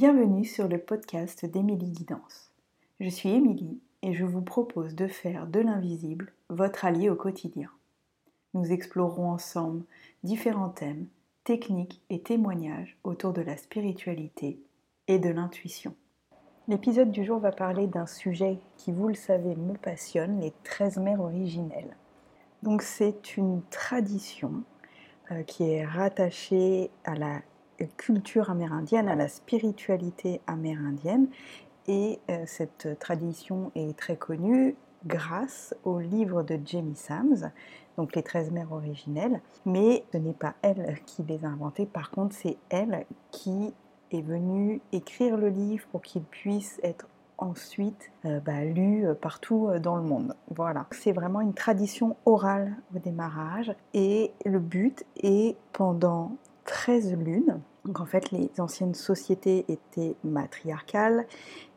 Bienvenue sur le podcast d'Émilie Guidance. Je suis Émilie et je vous propose de faire de l'invisible votre allié au quotidien. Nous explorerons ensemble différents thèmes, techniques et témoignages autour de la spiritualité et de l'intuition. L'épisode du jour va parler d'un sujet qui, vous le savez, me passionne, les 13 mères originelles. Donc c'est une tradition euh, qui est rattachée à la culture amérindienne, à la spiritualité amérindienne. Et euh, cette tradition est très connue grâce au livre de Jamie Sams, donc les 13 mères originelles. Mais ce n'est pas elle qui les a inventées, par contre c'est elle qui est venue écrire le livre pour qu'il puisse être ensuite euh, bah, lu euh, partout dans le monde. Voilà, c'est vraiment une tradition orale au démarrage et le but est pendant 13 lunes. Donc en fait, les anciennes sociétés étaient matriarcales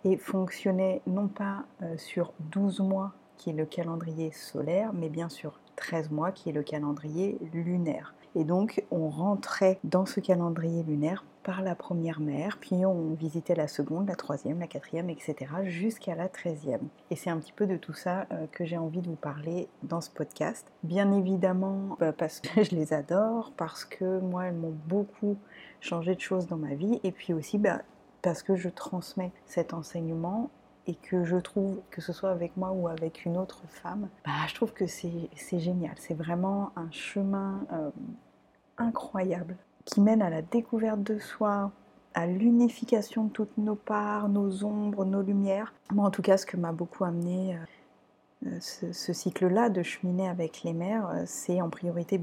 et fonctionnaient non pas euh, sur 12 mois, qui est le calendrier solaire, mais bien sur 13 mois, qui est le calendrier lunaire. Et donc, on rentrait dans ce calendrier lunaire par la première mère, puis on visitait la seconde, la troisième, la quatrième, etc., jusqu'à la treizième. Et c'est un petit peu de tout ça euh, que j'ai envie de vous parler dans ce podcast. Bien évidemment, bah, parce que je les adore, parce que moi, elles m'ont beaucoup changé de choses dans ma vie, et puis aussi bah, parce que je transmets cet enseignement et que je trouve, que ce soit avec moi ou avec une autre femme, bah, je trouve que c'est génial. C'est vraiment un chemin euh, incroyable qui mène à la découverte de soi, à l'unification de toutes nos parts, nos ombres, nos lumières. Moi, en tout cas, ce que m'a beaucoup amené euh, euh, ce, cycle-là de cheminer avec les mères, c'est en priorité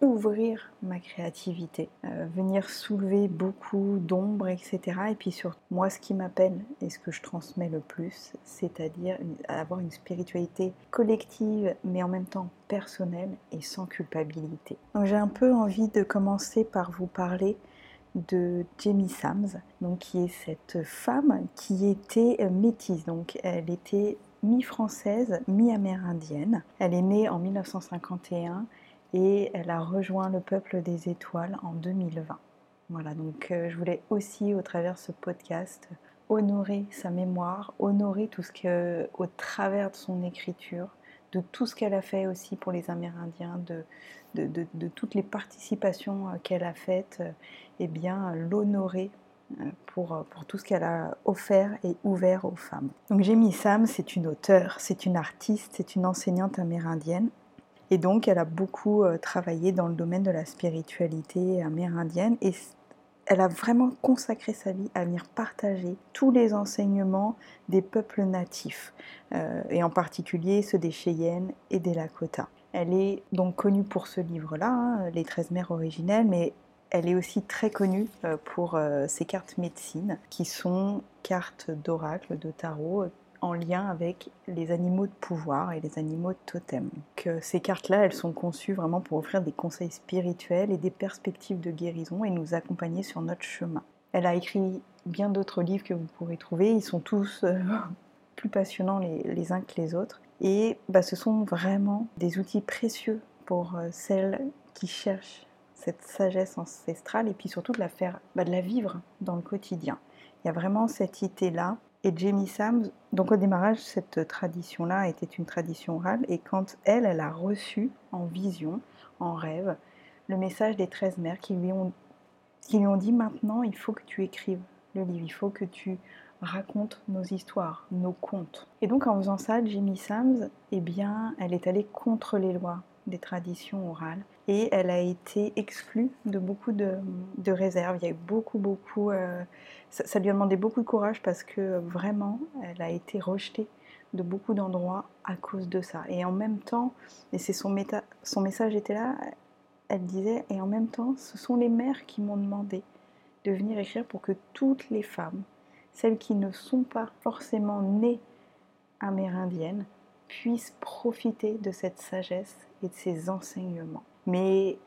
ouvrir ma créativité, euh, venir soulever beaucoup d'ombre, etc. Et puis sur moi, ce qui m'appelle et ce que je transmets le plus, c'est-à-dire avoir une spiritualité collective, mais en même temps personnelle et sans culpabilité. Donc j'ai un peu envie de commencer par vous parler de Jamie Sams, donc qui est cette femme qui était euh, métisse, donc elle était mi-française, mi-amérindienne. Elle est née en 1951 et elle a rejoint le peuple des étoiles en 2020. Voilà, donc euh, je voulais aussi au travers de ce podcast honorer sa mémoire, honorer tout ce que, au travers de son écriture, de tout ce qu'elle a fait aussi pour les Amérindiens, de, toutes les participations euh, qu'elle a faites, et euh, eh bien l'honorer pour, pour, tout ce qu'elle a offert et ouvert aux femmes. Donc Jamie Sam, c'est une auteure, c'est une artiste, c'est une enseignante amérindienne. Et donc, elle a beaucoup euh, travaillé dans le domaine de la spiritualité amérindienne et elle a vraiment consacré sa vie à venir partager tous les enseignements des peuples natifs, euh, et en particulier ceux des Cheyennes et des Lakota. Elle est donc connue pour ce livre-là, hein, Les 13 mères originelles, mais elle est aussi très connue euh, pour ses cartes médecine, qui sont cartes d'oracle, de tarot, en lien avec les animaux de pouvoir et les animaux de totem. Ces cartes-là, elles sont conçues vraiment pour offrir des conseils spirituels et des perspectives de guérison et nous accompagner sur notre chemin. Elle a écrit bien d'autres livres que vous pourrez trouver, ils sont tous euh, plus passionnants les, uns que les autres. Et bah, ce sont vraiment des outils précieux pour euh, celles qui cherchent cette sagesse ancestrale et puis surtout de la faire, bah, de la vivre dans le quotidien. Il y a vraiment cette idée-là et Jamie Sams, donc au démarrage, cette tradition-là était une tradition orale, et quand elle, elle a reçu en vision, en rêve, le message des 13 mères qui lui ont, qui lui ont dit maintenant, il faut que tu écrives le livre, il faut que tu racontes nos histoires, nos contes. Et donc en faisant ça, Jamie Sams, eh bien, elle est allée contre les lois des traditions orales et elle a été exclue de beaucoup de, réserves. Il y a eu beaucoup, beaucoup. Euh, ça, lui a demandé beaucoup de courage parce que vraiment, elle a été rejetée de beaucoup d'endroits à cause de ça. Et en même temps, et c'est son, son message était là, elle disait, et en même temps, ce sont les mères qui m'ont demandé de venir écrire pour que toutes les femmes, celles qui ne sont pas forcément nées amérindiennes, puissent profiter de cette sagesse de ces enseignements. Mais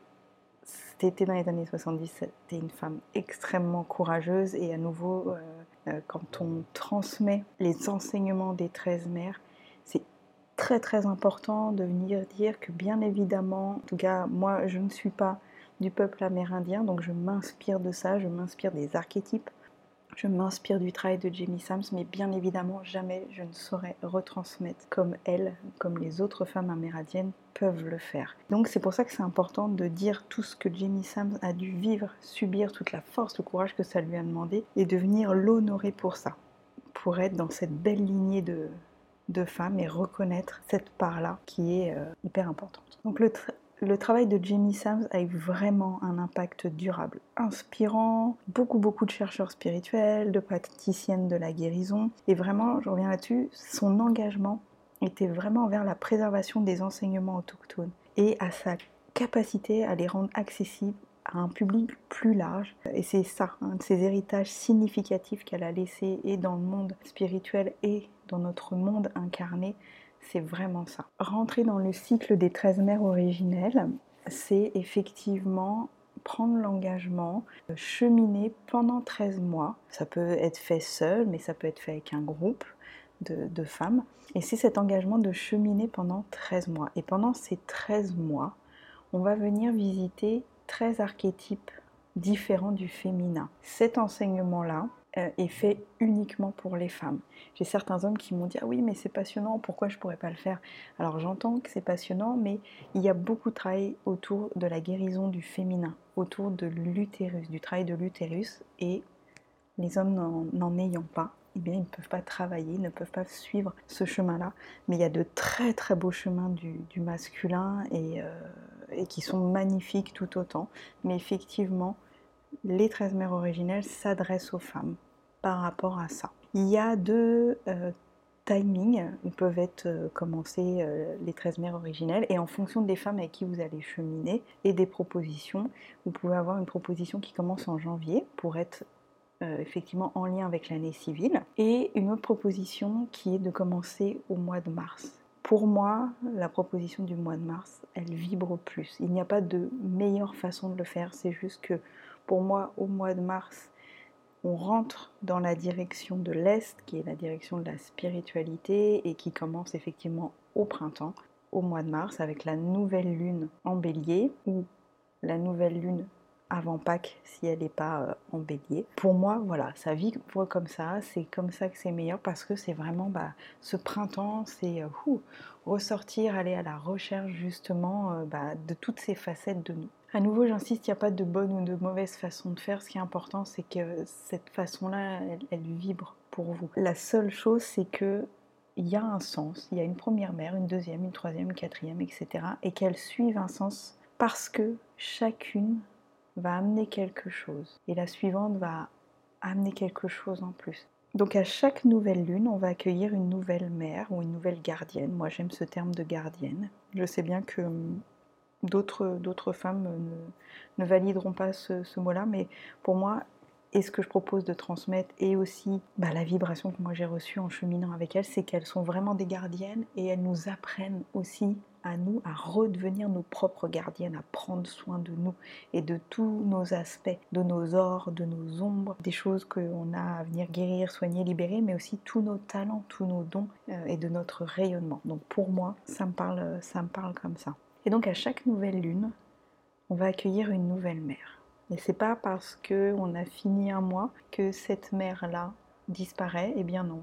c'était dans les années 70, c'était une femme extrêmement courageuse et à nouveau, euh, euh, quand on transmet les enseignements des 13 mères, c'est très très important de venir dire que bien évidemment, en tout cas moi je ne suis pas du peuple amérindien, donc je m'inspire de ça, je m'inspire des archétypes, je m'inspire du travail de Jamie Sams, mais bien évidemment, jamais je ne saurais retransmettre comme elle, comme les autres femmes amérindiennes peuvent le faire. Donc c'est pour ça que c'est important de dire tout ce que Jamie Sams a dû vivre, subir, toute la force, le courage que ça lui a demandé, et de venir l'honorer pour ça, pour être dans cette belle lignée de, femmes et reconnaître cette part-là qui est euh, hyper importante. Le travail de Jamie Sams a eu vraiment un impact durable, inspirant, beaucoup beaucoup de chercheurs spirituels, de praticiennes de la guérison, et vraiment, je reviens là-dessus, son engagement était vraiment vers la préservation des enseignements autochtones et à sa capacité à les rendre accessibles à un public plus large. Et c'est ça, un de ces héritages significatifs qu'elle a laissé et dans le monde spirituel et dans notre monde incarné, c'est vraiment ça. Rentrer dans le cycle des 13 mères originelles, c'est effectivement prendre l'engagement, de cheminer pendant 13 mois. Ça peut être fait seul, mais ça peut être fait avec un groupe de, femmes. Et c'est cet engagement de cheminer pendant 13 mois. Et pendant ces 13 mois, on va venir visiter 13 archétypes différents du féminin. Cet enseignement-là, euh, est fait uniquement pour les femmes. J'ai certains hommes qui m'ont dit ah oui mais c'est passionnant, pourquoi je pourrais pas le faire? Alors j'entends que c'est passionnant, mais il y a beaucoup de travail autour de la guérison du féminin, autour de l'utérus, du travail de l'utérus, et les hommes n'en ayant pas, eh bien, ils ne peuvent pas travailler, ils ne peuvent pas suivre ce chemin-là. Mais il y a de très très beaux chemins du, masculin euh, et qui sont magnifiques tout autant. Mais effectivement, les 13 mères originelles s'adressent aux femmes par rapport à ça. Il y a deux euh, timings où peuvent être euh, commencés euh, les 13 mères originelles et en fonction des femmes avec qui vous allez cheminer et des propositions, vous pouvez avoir une proposition qui commence en janvier pour être effectivement en lien avec l'année civile et une autre proposition qui est de commencer au mois de mars. Pour moi, la proposition du mois de mars, elle vibre plus. Il n'y a pas de meilleure façon de le faire, c'est juste que pour moi, au mois de mars, on rentre dans la direction de l'Est, qui est la direction de la spiritualité et qui commence effectivement au printemps, au mois de mars, avec la nouvelle lune en bélier, ou la nouvelle lune avant Pâques si elle n'est pas euh, en bélier. Pour moi, voilà, ça vibre comme ça, c'est comme ça que c'est meilleur parce que c'est vraiment bah, ce printemps, c'est euh, ressortir, aller à la recherche justement euh, bah, de toutes ces facettes de nous. À nouveau, j'insiste, il n'y a pas de bonne ou de mauvaise façon de faire. Ce qui est important, c'est que cette façon-là, elle, vibre pour vous. La seule chose, c'est que il y a un sens, il y a une première mère, une deuxième, une troisième, une quatrième, etc. Et qu'elles suivent un sens parce que chacune va amener quelque chose. Et la suivante va amener quelque chose en plus. Donc à chaque nouvelle lune, on va accueillir une nouvelle mère ou une nouvelle gardienne. Moi j'aime ce terme de gardienne. Je sais bien que D'autres femmes ne, valideront pas ce, mot-là, mais pour moi, et ce que je propose de transmettre, et aussi bah, la vibration que moi j'ai reçue en cheminant avec elles, c'est qu'elles sont vraiment des gardiennes et elles nous apprennent aussi à nous à redevenir nos propres gardiennes, à prendre soin de nous et de tous nos aspects, de nos ors, de nos ombres, des choses qu'on a à venir guérir, soigner, libérer, mais aussi tous nos talents, tous nos dons euh, et de notre rayonnement. Donc pour moi, ça me parle, ça me parle comme ça. Et donc à chaque nouvelle lune, on va accueillir une nouvelle mère. Et c'est pas parce que on a fini un mois que cette mère-là disparaît. Eh bien non.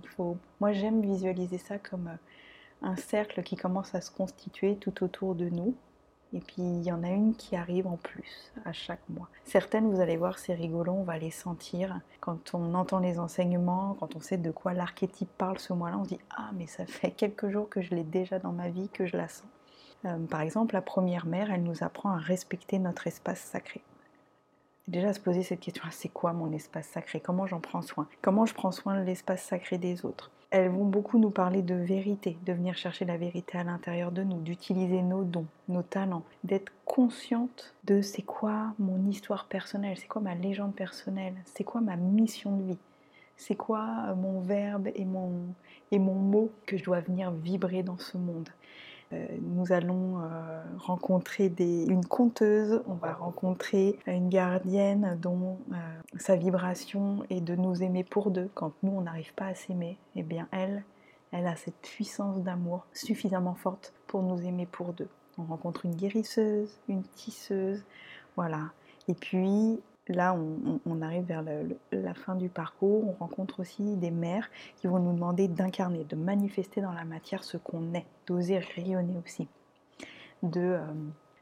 Moi j'aime visualiser ça comme euh, un cercle qui commence à se constituer tout autour de nous. Et puis il y en a une qui arrive en plus à chaque mois. Certaines, vous allez voir, c'est rigolo, on va les sentir. Quand on entend les enseignements, quand on sait de quoi l'archétype parle ce mois-là, on se dit Ah, mais ça fait quelques jours que je l'ai déjà dans ma vie, que je la sens. Euh, par exemple, la première mère, elle nous apprend à respecter notre espace sacré. Déjà se poser cette question, c'est quoi mon espace sacré? Comment j'en prends soin? Comment je prends soin de l'espace sacré des autres? Elles vont beaucoup nous parler de vérité, de venir chercher la vérité à l'intérieur de nous, d'utiliser nos dons, nos talents, d'être consciente de c'est quoi mon histoire personnelle, c'est quoi ma légende personnelle, c'est quoi ma mission de vie, c'est quoi euh, mon verbe et mon, et mon mot que je dois venir vibrer dans ce monde. Euh, nous allons euh, rencontrer une conteuse, on va rencontrer une gardienne dont euh, sa vibration est de nous aimer pour deux. Quand nous, on n'arrive pas à s'aimer, eh bien elle, elle a cette puissance d'amour suffisamment forte pour nous aimer pour deux. On rencontre une guérisseuse, une tisseuse, voilà. Et puis, là, on, arrive vers la fin du parcours, on rencontre aussi des mères qui vont nous demander d'incarner, de manifester dans la matière ce qu'on est, d'oser rayonner aussi, de, euh,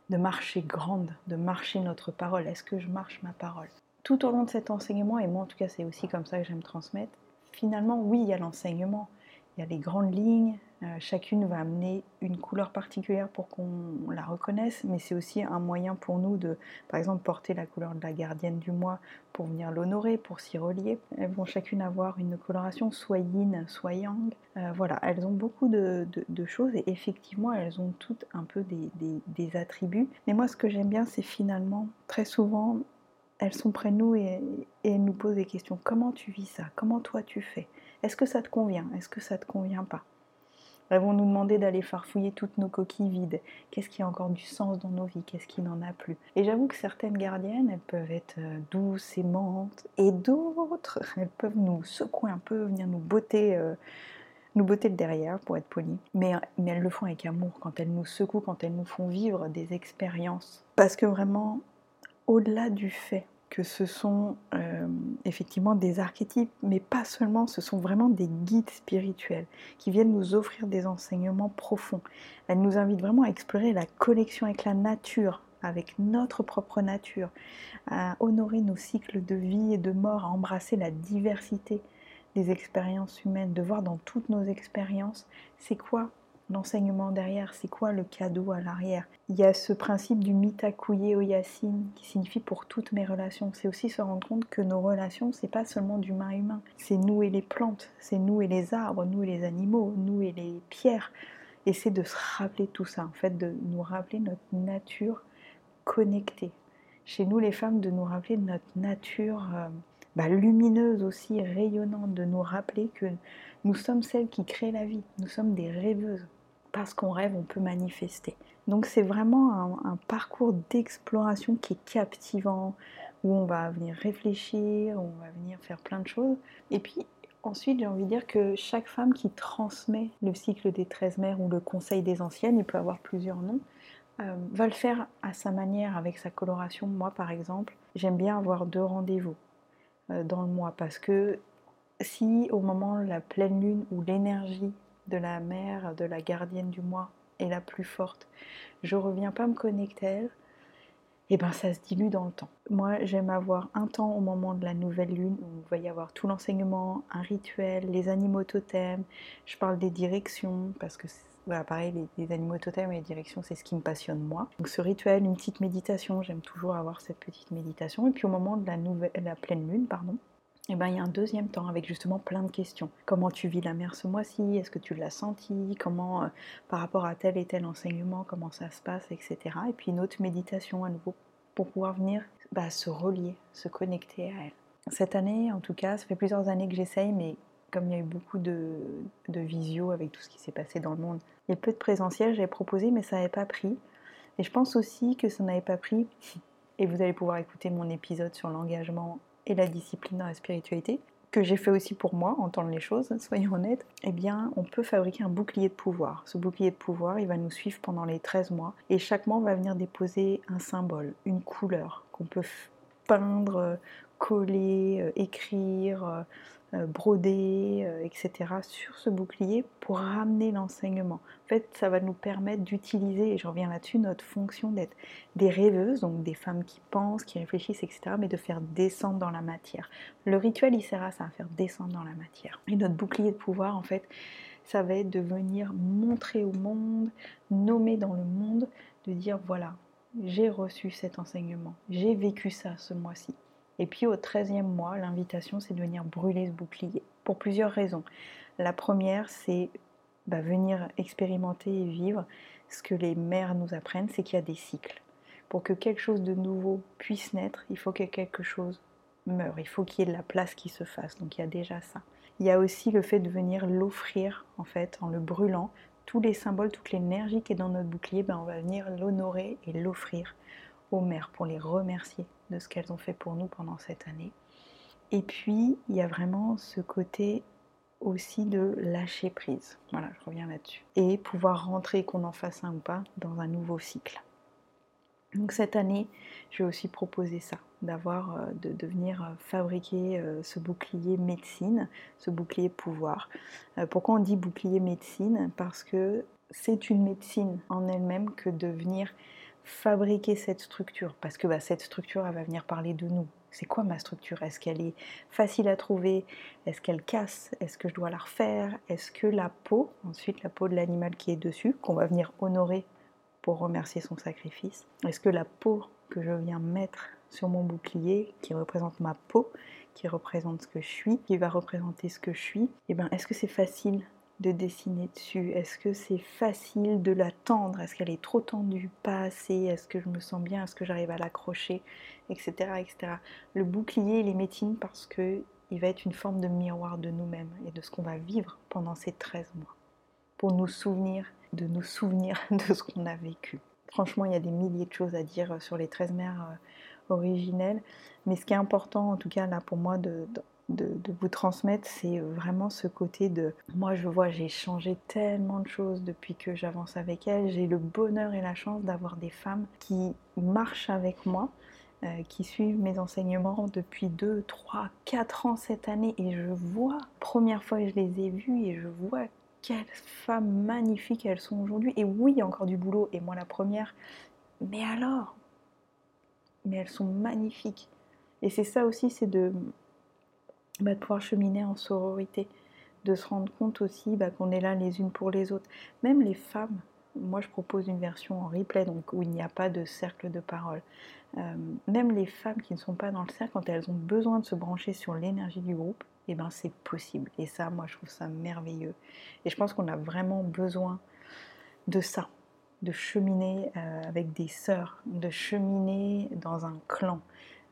de marcher grande, de marcher notre parole. Est-ce que je marche ma parole? Tout au long de cet enseignement, et moi en tout cas c'est aussi comme ça que j'aime transmettre, finalement oui, il y a l'enseignement, il y a les grandes lignes, euh, chacune va amener une couleur particulière pour qu'on la reconnaisse, mais c'est aussi un moyen pour nous de, par exemple, porter la couleur de la gardienne du mois pour venir l'honorer, pour s'y relier. Elles vont chacune avoir une coloration soit yin, soit yang. Euh, voilà, elles ont beaucoup de, choses et effectivement, elles ont toutes un peu des, attributs. Mais moi, ce que j'aime bien, c'est finalement, très souvent, elles sont près de nous et, et elles nous posent des questions. Comment tu vis ça? Comment toi tu fais? Est-ce que ça te convient? Est-ce que ça te convient pas? Elles vont nous demander d'aller farfouiller toutes nos coquilles vides. Qu'est-ce qui a encore du sens dans nos vies? Qu'est-ce qui n'en a plus? Et j'avoue que certaines gardiennes, elles peuvent être euh, douces, aimantes, et d'autres, elles peuvent nous secouer un peu, venir nous botter. Euh, nous botter le derrière pour être poli, mais, mais elles le font avec amour quand elles nous secouent, quand elles nous font vivre des expériences. Parce que vraiment, au-delà du fait que ce sont euh, effectivement des archétypes, mais pas seulement, ce sont vraiment des guides spirituels qui viennent nous offrir des enseignements profonds. Elles nous invitent vraiment à explorer la connexion avec la nature, avec notre propre nature, à honorer nos cycles de vie et de mort, à embrasser la diversité des expériences humaines, de voir dans toutes nos expériences c'est quoi l'enseignement derrière, c'est quoi le cadeau à l'arrière? Il y a ce principe du mitakuye oyasin qui signifie pour toutes mes relations. C'est aussi se rendre compte que nos relations, c'est pas seulement d'humain à humain. C'est nous et les plantes, c'est nous et les arbres, nous et les animaux, nous et les pierres. Et c'est de se rappeler tout ça, en fait, de nous rappeler notre nature connectée. Chez nous, les femmes, de nous rappeler notre nature euh, bah, lumineuse aussi, rayonnante, de nous rappeler que nous sommes celles qui créent la vie, nous sommes des rêveuses parce qu'on rêve, on peut manifester. Donc c'est vraiment un, parcours d'exploration qui est captivant, où on va venir réfléchir, où on va venir faire plein de choses. Et puis ensuite, j'ai envie de dire que chaque femme qui transmet le cycle des 13 mères ou le conseil des anciennes, il peut avoir plusieurs noms, euh, va le faire à sa manière, avec sa coloration. Moi, par exemple, j'aime bien avoir deux rendez-vous euh, dans le mois parce que si au moment la pleine lune ou l'énergie de la mère, de la gardienne du mois est la plus forte, je reviens pas me connecter et eh ben ça se dilue dans le temps. Moi j'aime avoir un temps au moment de la nouvelle lune où il va y avoir tout l'enseignement, un rituel, les animaux totems, je parle des directions parce que voilà, pareil, les, animaux totems et les directions, c'est ce qui me passionne moi. Donc ce rituel, une petite méditation, j'aime toujours avoir cette petite méditation. Et puis au moment de la, nouvelle, la pleine lune, pardon, et eh ben, il y a un deuxième temps avec justement plein de questions. Comment tu vis la mer ce mois-ci? Est-ce que tu l'as senti? Comment, euh, par rapport à tel et tel enseignement, comment ça se passe, etc. Et puis une autre méditation à nouveau pour pouvoir venir bah, se relier, se connecter à elle. Cette année, en tout cas, ça fait plusieurs années que j'essaye, mais comme il y a eu beaucoup de, de visio avec tout ce qui s'est passé dans le monde, a peu de présentiel, j'avais proposé, mais ça n'avait pas pris. Et je pense aussi que ça n'avait pas pris, et vous allez pouvoir écouter mon épisode sur l'engagement et la discipline dans la spiritualité, que j'ai fait aussi pour moi, entendre les choses, soyons honnêtes, eh bien, on peut fabriquer un bouclier de pouvoir. Ce bouclier de pouvoir, il va nous suivre pendant les 13 mois, et chaque mois, on va venir déposer un symbole, une couleur qu'on peut peindre, coller, euh, écrire, euh, broder, euh, etc. sur ce bouclier pour ramener l'enseignement. En fait, ça va nous permettre d'utiliser, et je reviens là-dessus, notre fonction d'être des rêveuses, donc des femmes qui pensent, qui réfléchissent, etc., mais de faire descendre dans la matière. Le rituel, il sert à ça, à faire descendre dans la matière. Et notre bouclier de pouvoir, en fait, ça va être de venir montrer au monde, nommer dans le monde, de dire voilà, j'ai reçu cet enseignement, j'ai vécu ça ce mois-ci. Et puis au 13e mois, l'invitation, c'est de venir brûler ce bouclier, pour plusieurs raisons. La première, c'est bah, venir expérimenter et vivre ce que les mères nous apprennent, c'est qu'il y a des cycles. Pour que quelque chose de nouveau puisse naître, il faut que quelque chose meure, il faut qu'il y ait de la place qui se fasse. Donc il y a déjà ça. Il y a aussi le fait de venir l'offrir, en fait, en le brûlant. Tous les symboles, toute l'énergie qui est dans notre bouclier, ben, on va venir l'honorer et l'offrir aux mères pour les remercier de ce qu'elles ont fait pour nous pendant cette année. Et puis, il y a vraiment ce côté aussi de lâcher prise. Voilà, je reviens là-dessus. Et pouvoir rentrer, qu'on en fasse un ou pas, dans un nouveau cycle. Donc cette année, je vais aussi proposer ça, d'avoir, euh, de, de, venir euh, fabriquer euh, ce bouclier médecine, ce bouclier pouvoir. Pourquoi on dit bouclier médecine? Parce que c'est une médecine en elle-même que de venir fabriquer cette structure? Parce que bah, cette structure, elle va venir parler de nous. C'est quoi ma structure? Est-ce qu'elle est facile à trouver? Est-ce qu'elle casse? Est-ce que je dois la refaire? Est-ce que la peau, ensuite la peau de l'animal qui est dessus, qu'on va venir honorer pour remercier son sacrifice Est-ce que la peau que je viens mettre sur mon bouclier, qui représente ma peau, qui représente ce que je suis, qui va représenter ce que je suis, eh ben, est-ce que c'est facile de dessiner dessus? Est-ce que c'est facile de la tendre? Est-ce qu'elle est trop tendue? Pas assez? Est-ce que je me sens bien? Est-ce que j'arrive à l'accrocher? Etc. etc. Le bouclier, il est médecine parce que il va être une forme de miroir de nous-mêmes et de ce qu'on va vivre pendant ces 13 mois. Pour nous souvenir de nous souvenir de ce qu'on a vécu. Franchement, il y a des milliers de choses à dire euh, sur les 13 mères euh, originelles, mais ce qui est important, en tout cas là pour moi, de, vous transmettre, c'est vraiment ce côté de... Moi, je vois, j'ai changé tellement de choses depuis que j'avance avec elles. J'ai le bonheur et la chance d'avoir des femmes qui marchent avec moi, euh, qui suivent mes enseignements depuis 2, 3, 4 ans cette année, et je vois, première fois que je les ai vues, et je vois quelles femmes magnifiques elles sont aujourd'hui. Et oui, il y a encore du boulot, et moi la première. Mais alors? Mais elles sont magnifiques. Et c'est ça aussi, c'est de, bah, de, pouvoir cheminer en sororité, de se rendre compte aussi bah, qu'on est là les unes pour les autres. Même les femmes, moi je propose une version en replay, donc où il n'y a pas de cercle de parole. Euh, même les femmes qui ne sont pas dans le cercle, quand elles ont besoin de se brancher sur l'énergie du groupe, eh ben c'est possible. Et ça, moi, je trouve ça merveilleux. Et je pense qu'on a vraiment besoin de ça, de cheminer euh, avec des sœurs, de cheminer dans un clan,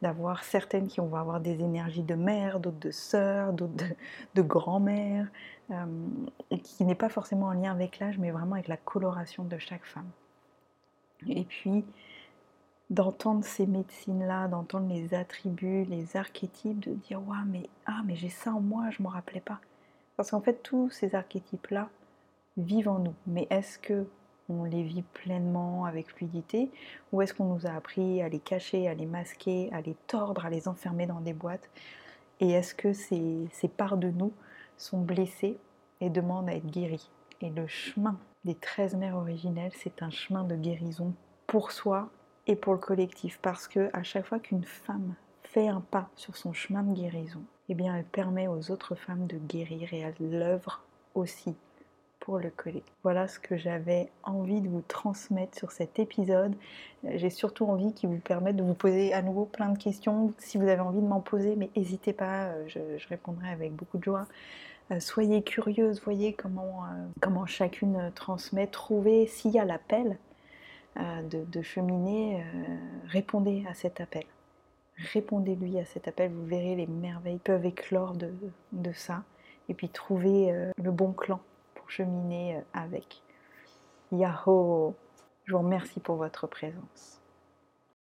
d'avoir certaines qui vont avoir des énergies de mère, d'autres de sœurs, d'autres de, grand-mère, euh, qui n'est pas forcément en lien avec l'âge, mais vraiment avec la coloration de chaque femme. Et puis, d'entendre ces médecines-là, d'entendre les attributs, les archétypes, de dire ouais mais ah mais j'ai ça en moi, je m'en rappelais pas. Parce qu'en fait tous ces archétypes-là vivent en nous. Mais est-ce que on les vit pleinement avec fluidité ou est-ce qu'on nous a appris à les cacher, à les masquer, à les tordre, à les enfermer dans des boîtes? Et est-ce que ces, ces parts de nous sont blessées et demandent à être guéries? Et le chemin des 13 mères originelles, c'est un chemin de guérison pour soi et pour le collectif. Parce que à chaque fois qu'une femme fait un pas sur son chemin de guérison, eh bien elle permet aux autres femmes de guérir et elle l'œuvre aussi pour le collectif. Voilà ce que j'avais envie de vous transmettre sur cet épisode. J'ai surtout envie qu'il vous permette de vous poser à nouveau plein de questions. Si vous avez envie de m'en poser, mais n'hésitez pas, euh, je, répondrai avec beaucoup de joie. Euh, soyez curieuse, voyez comment, euh, comment chacune transmet, trouvez s'il y a l'appel euh, de, cheminer, répondez à cet appel. Répondez-lui à cet appel, vous verrez les merveilles peuvent éclore de, ça. Et puis trouvez le bon clan cheminer avec. Yahoo Je vous remercie pour votre présence.